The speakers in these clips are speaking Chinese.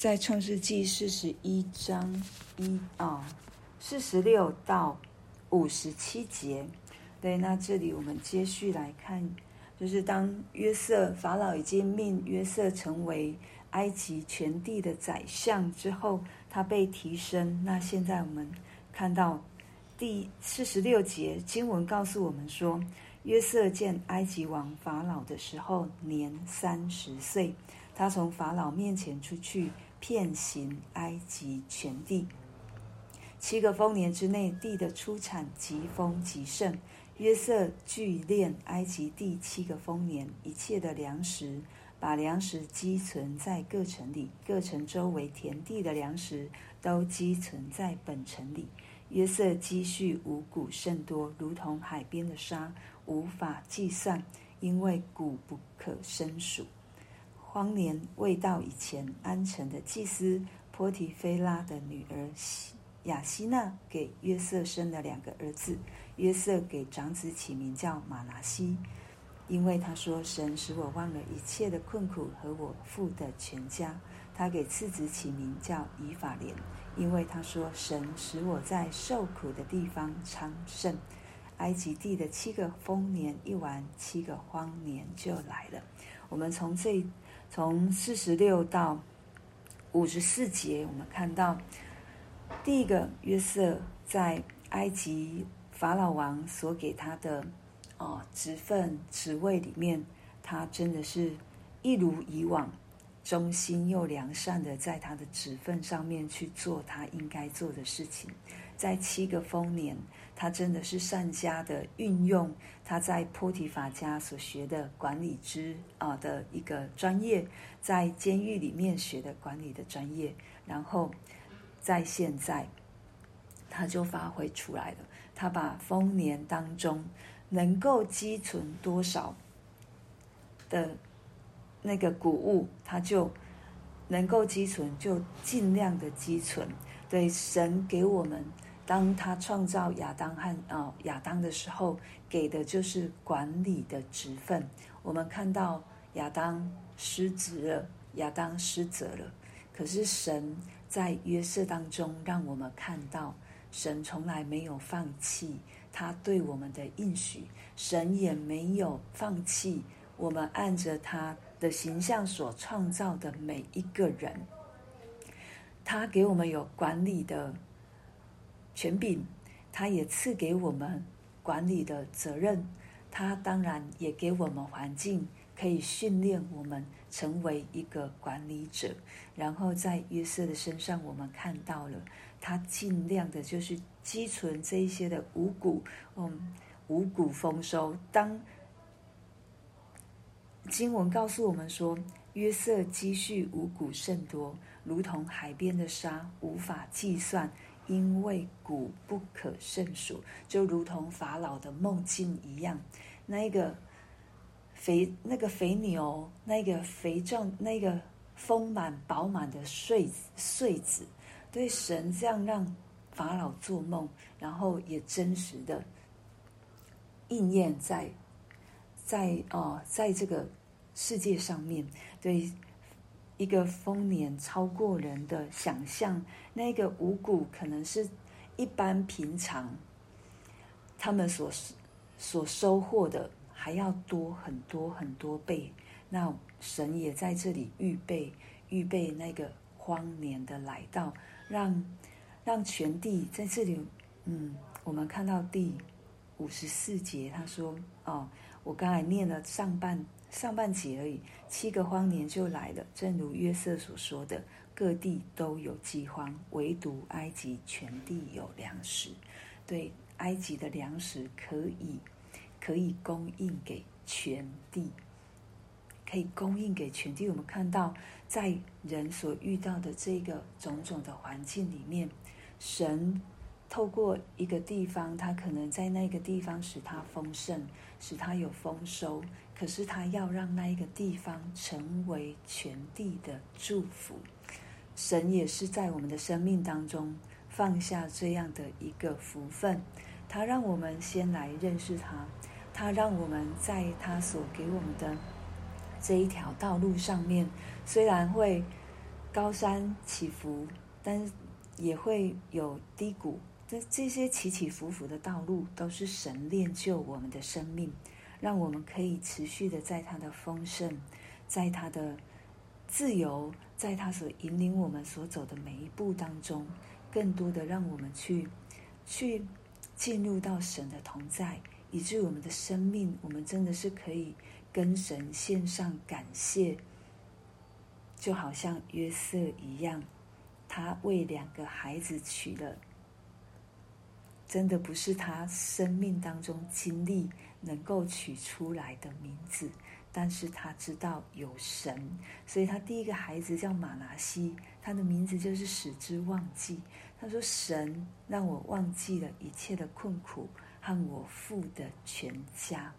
在创世纪四十一章一啊四十六到五十七节。对，那这里我们接续来看，就是当约瑟法老已经命约瑟成为埃及全地的宰相之后，他被提升。那现在我们看到第四十六节经文告诉我们说，约瑟见埃及王法老的时候年三十岁，他从法老面前出去，遍行埃及全地。七个丰年之内，地的出产极丰极盛。约瑟聚敛埃及地七个丰年一切的粮食，把粮食积存在各城里，各城周围田地的粮食都积存在本城里。约瑟积蓄五谷甚多，如同海边的沙，无法计算，因为谷不可胜数。荒年未到以前，安城的祭司波提菲拉的女儿亚希娜给约瑟生了两个儿子。约瑟给长子起名叫玛拿西，因为他说：“神使我忘了一切的困苦和我父的全家。”他给次子起名叫以法莲，因为他说：“神使我在受苦的地方昌盛。”埃及地的七个丰年一完，七个荒年就来了。我们从这从四十六到五十四节，我们看到第一个约瑟在埃及。法老王所给他的哦职份职位里面，他真的是一如以往，忠心又良善的在他的职份上面去做他应该做的事情。在七个丰年，他真的是善加的运用他在波提法家所学的管理之啊的一个专业，在监狱里面学的管理的专业，然后在现在他就发挥出来了。他把丰年当中能够积存多少的那个谷物，他就能够积存，就尽量的积存。对，神给我们，当他创造亚当和啊亚当的时候，给的就是管理的职分。我们看到亚当失职了，亚当失责了，可是神在约瑟当中让我们看到。神从来没有放弃他对我们的应许，神也没有放弃我们按着他的形象所创造的每一个人。他给我们有管理的权柄，他也赐给我们管理的责任。他当然也给我们环境，可以训练我们成为一个管理者。然后在约瑟的身上，我们看到了。他尽量的，就是积存这一些的五谷，嗯，五谷丰收。当经文告诉我们说，约瑟积蓄五谷甚多，如同海边的沙，无法计算，因为谷不可胜数，就如同法老的梦境一样。那一个肥，那个肥牛，那个肥壮，那个丰满饱满的穗穗子。对神这样让法老做梦，然后也真实的应验在在哦，在这个世界上面，对一个丰年超过人的想象，那个五谷可能是一般平常他们所所收获的还要多很多很多倍。那神也在这里预备预备那个荒年的来到。让让全地在这里，嗯，我们看到第五十四节，他说：“哦，我刚才念了上半上半节而已，七个荒年就来了。正如约瑟所说的，各地都有饥荒，唯独埃及全地有粮食。对，埃及的粮食可以可以供应给全地。”可以供应给全地。我们看到，在人所遇到的这个种种的环境里面，神透过一个地方，他可能在那个地方使他丰盛，使他有丰收。可是他要让那一个地方成为全地的祝福。神也是在我们的生命当中放下这样的一个福分，他让我们先来认识他，他让我们在他所给我们的。这一条道路上面，虽然会高山起伏，但也会有低谷。这这些起起伏伏的道路，都是神练就我们的生命，让我们可以持续的在他的丰盛，在他的自由，在他所引领我们所走的每一步当中，更多的让我们去去进入到神的同在，以致我们的生命，我们真的是可以跟神献上感谢。就好像约瑟一样，他为两个孩子取了，真的不是他生命当中经历能够取出来的名字，但是他知道有神，所以他第一个孩子叫马拿西，他的名字就是使之忘记。他说：“神让我忘记了一切的困苦和我父的全家，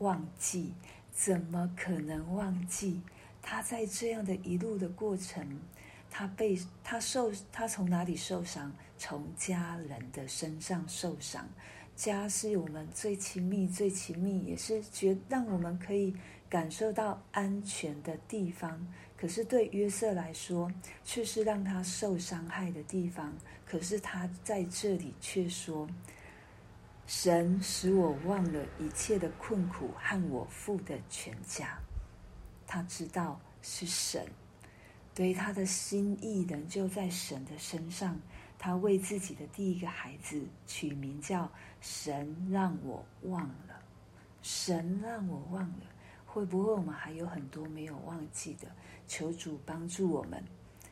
忘记，怎么可能忘记？”他在这样的一路的过程，他被他受，他从哪里受伤？从家人的身上受伤。家是我们最亲密、最亲密，也是觉让我们可以感受到安全的地方。可是对约瑟来说，却是让他受伤害的地方。可是他在这里却说：“神使我忘了一切的困苦和我父的全家。”他知道是神，所以他的心意仍旧在神的身上。他为自己的第一个孩子取名叫“神让我忘了”，神让我忘了。会不会我们还有很多没有忘记的？求主帮助我们，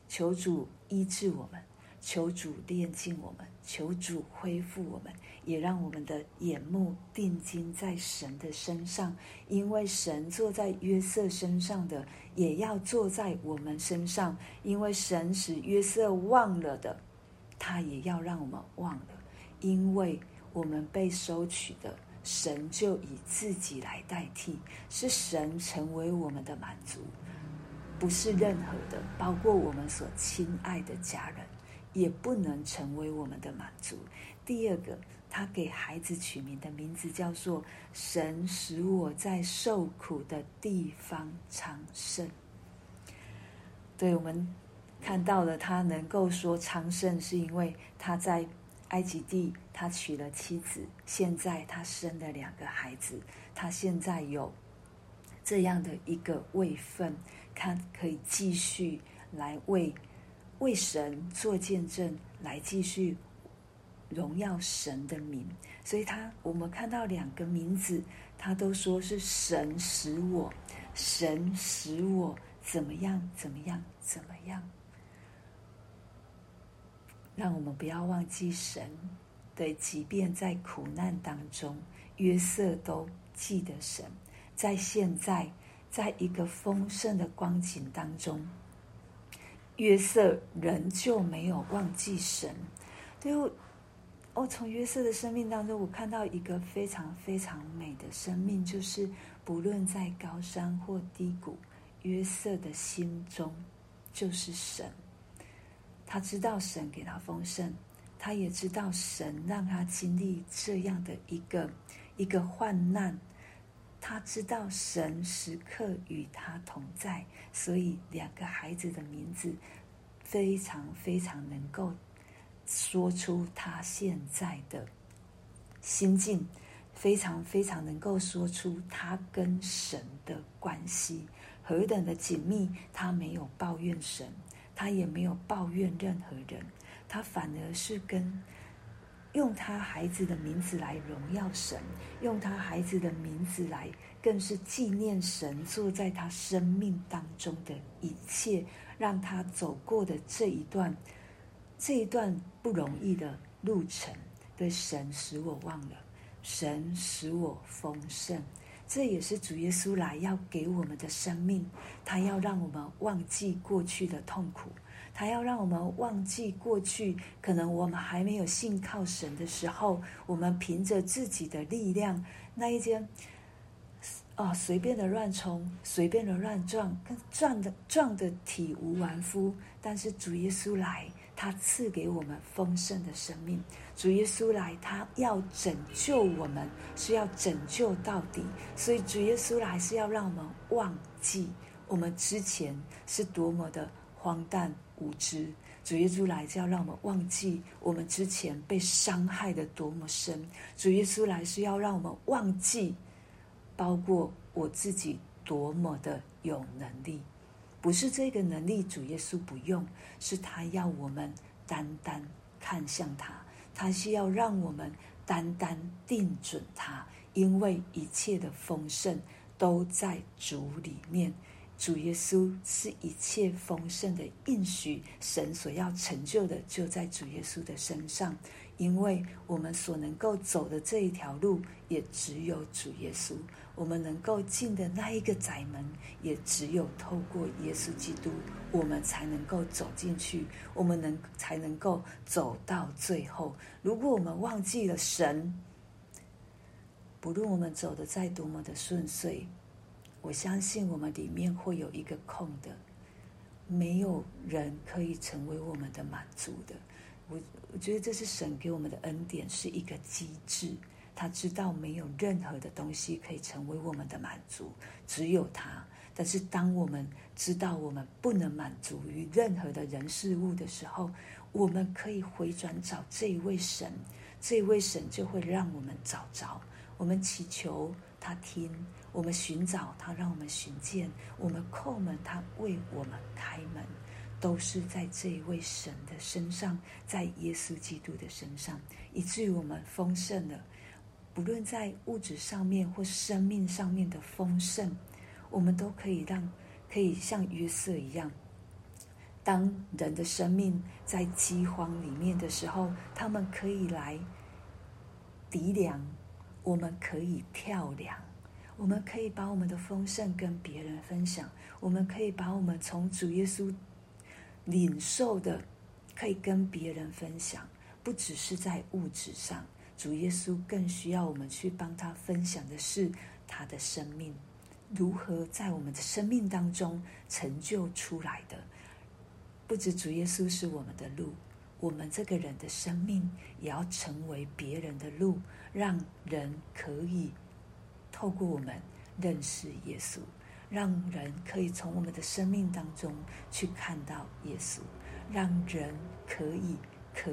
求主医治我们。求主炼净我们，求主恢复我们，也让我们的眼目定睛在神的身上，因为神坐在约瑟身上的，也要坐在我们身上；因为神使约瑟忘了的，他也要让我们忘了；因为我们被收取的，神就以自己来代替，是神成为我们的满足，不是任何的，包括我们所亲爱的家人。也不能成为我们的满足。第二个，他给孩子取名的名字叫做“神使我在受苦的地方长盛”。对，我们看到了他能够说昌盛，是因为他在埃及地，他娶了妻子，现在他生了两个孩子，他现在有这样的一个位分，他可以继续来为。为神做见证，来继续荣耀神的名。所以他，我们看到两个名字，他都说是神使我，神使我怎么样，怎么样，怎么样。让我们不要忘记神。对，即便在苦难当中，约瑟都记得神。在现在，在一个丰盛的光景当中。约瑟仍旧没有忘记神，对我，我从约瑟的生命当中，我看到一个非常非常美的生命，就是不论在高山或低谷，约瑟的心中就是神。他知道神给他丰盛，他也知道神让他经历这样的一个一个患难。他知道神时刻与他同在，所以两个孩子的名字非常非常能够说出他现在的心境，非常非常能够说出他跟神的关系何等的紧密。他没有抱怨神，他也没有抱怨任何人，他反而是跟。用他孩子的名字来荣耀神，用他孩子的名字来，更是纪念神坐在他生命当中的一切，让他走过的这一段，这一段不容易的路程，对神使我忘了，神使我丰盛，这也是主耶稣来要给我们的生命，他要让我们忘记过去的痛苦。他要让我们忘记过去，可能我们还没有信靠神的时候，我们凭着自己的力量，那一间，哦，随便的乱冲，随便的乱撞，跟撞的撞的体无完肤。但是主耶稣来，他赐给我们丰盛的生命。主耶稣来，他要拯救我们，是要拯救到底。所以主耶稣来是要让我们忘记我们之前是多么的荒诞。无知。主耶稣来是要让我们忘记我们之前被伤害的多么深。主耶稣来是要让我们忘记，包括我自己多么的有能力。不是这个能力，主耶稣不用，是他要我们单单看向他，他是要让我们单单定准他，因为一切的丰盛都在主里面。主耶稣是一切丰盛的应许，神所要成就的就在主耶稣的身上。因为我们所能够走的这一条路，也只有主耶稣；我们能够进的那一个窄门，也只有透过耶稣基督，我们才能够走进去，我们能才能够走到最后。如果我们忘记了神，不论我们走的再多么的顺遂，我相信我们里面会有一个空的，没有人可以成为我们的满足的。我我觉得这是神给我们的恩典，是一个机制。他知道没有任何的东西可以成为我们的满足，只有他。但是当我们知道我们不能满足于任何的人事物的时候，我们可以回转找这一位神，这一位神就会让我们找着。我们祈求他听，我们寻找他，让我们寻见，我们叩门，他为我们开门。都是在这一位神的身上，在耶稣基督的身上，以至于我们丰盛了。不论在物质上面或生命上面的丰盛，我们都可以让，可以像约瑟一样。当人的生命在饥荒里面的时候，他们可以来籴粮，我们可以跳梁，我们可以把我们的丰盛跟别人分享，我们可以把我们从主耶稣。领受的可以跟别人分享，不只是在物质上，主耶稣更需要我们去帮他分享的是他的生命，如何在我们的生命当中成就出来的。不止主耶稣是我们的路，我们这个人的生命也要成为别人的路，让人可以透过我们认识耶稣。让人可以从我们的生命当中去看到耶稣，让人可以可，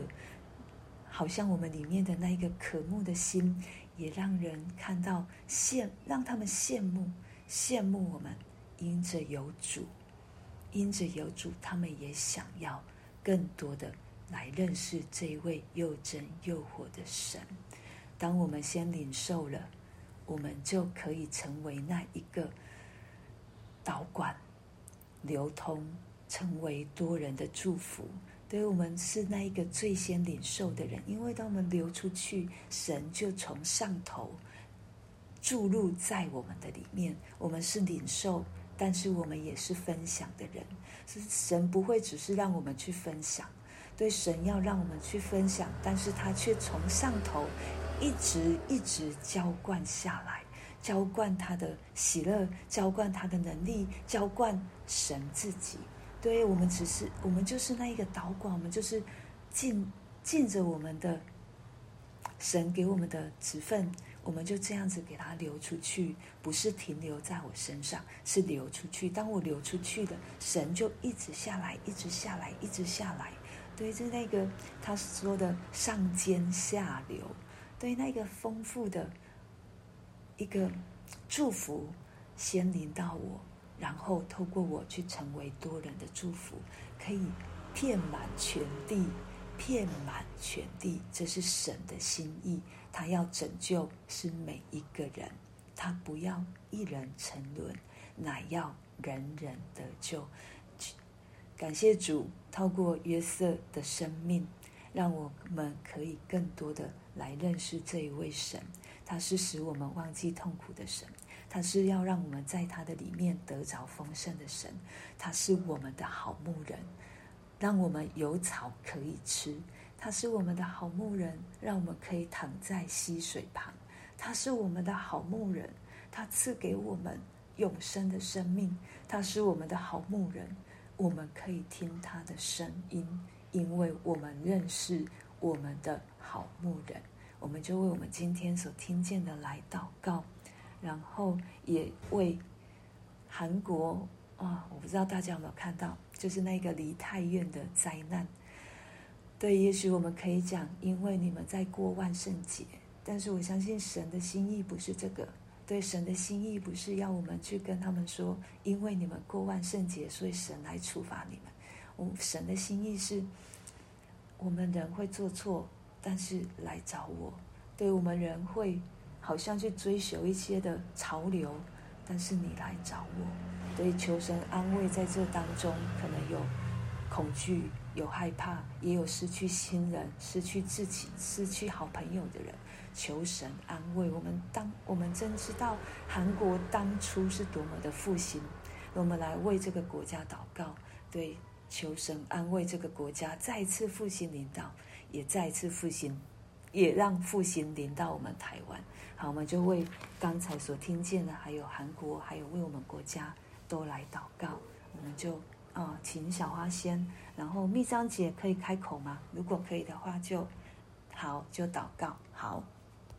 好像我们里面的那一个渴慕的心，也让人看到羡，让他们羡慕羡慕我们，因着有主，因着有主，他们也想要更多的来认识这一位又真又活的神。当我们先领受了，我们就可以成为那一个。导管流通，成为多人的祝福。对，我们是那一个最先领受的人，因为当我们流出去，神就从上头注入在我们的里面。我们是领受，但是我们也是分享的人。是神不会只是让我们去分享，对，神要让我们去分享，但是他却从上头一直一直浇灌下来。浇灌他的喜乐，浇灌他的能力，浇灌神自己。对，我们只是，我们就是那一个导管，我们就是尽尽着我们的神给我们的职分，我们就这样子给他流出去，不是停留在我身上，是流出去。当我流出去的，神就一直下来，一直下来，一直下来。对，就那个他说的上尖下流，对，那个丰富的。一个祝福先临到我，然后透过我去成为多人的祝福，可以遍满全地，遍满全地。这是神的心意，他要拯救是每一个人，他不要一人沉沦，乃要人人得救。感谢主，透过约瑟的生命，让我们可以更多的来认识这一位神。他是使我们忘记痛苦的神，他是要让我们在他的里面得着丰盛的神。他是我们的好牧人，让我们有草可以吃。他是我们的好牧人，让我们可以躺在溪水旁。他是我们的好牧人，他赐给我们永生的生命。他是我们的好牧人，我们可以听他的声音，因为我们认识我们的好牧人。我们就为我们今天所听见的来祷告，然后也为韩国啊，我不知道大家有没有看到，就是那个梨泰院的灾难。对，也许我们可以讲，因为你们在过万圣节，但是我相信神的心意不是这个。对，神的心意不是要我们去跟他们说，因为你们过万圣节，所以神来处罚你们。我神的心意是，我们人会做错，但是来找我。对，我们人会好像去追求一些的潮流，但是你来找我。对，求神安慰，在这当中可能有恐惧、有害怕，也有失去亲人、失去自己、失去好朋友的人。求神安慰我们。当我们真知道韩国当初是多么的复兴，我们来为这个国家祷告。对，求神安慰这个国家，再次复兴领导，也再次复兴，也让复兴临到我们台湾。好，我们就为刚才所听见的，还有韩国，还有为我们国家都来祷告。我们就啊、请小花先，然后蜜章姐可以开口吗？如果可以的话，就好，就祷告。好。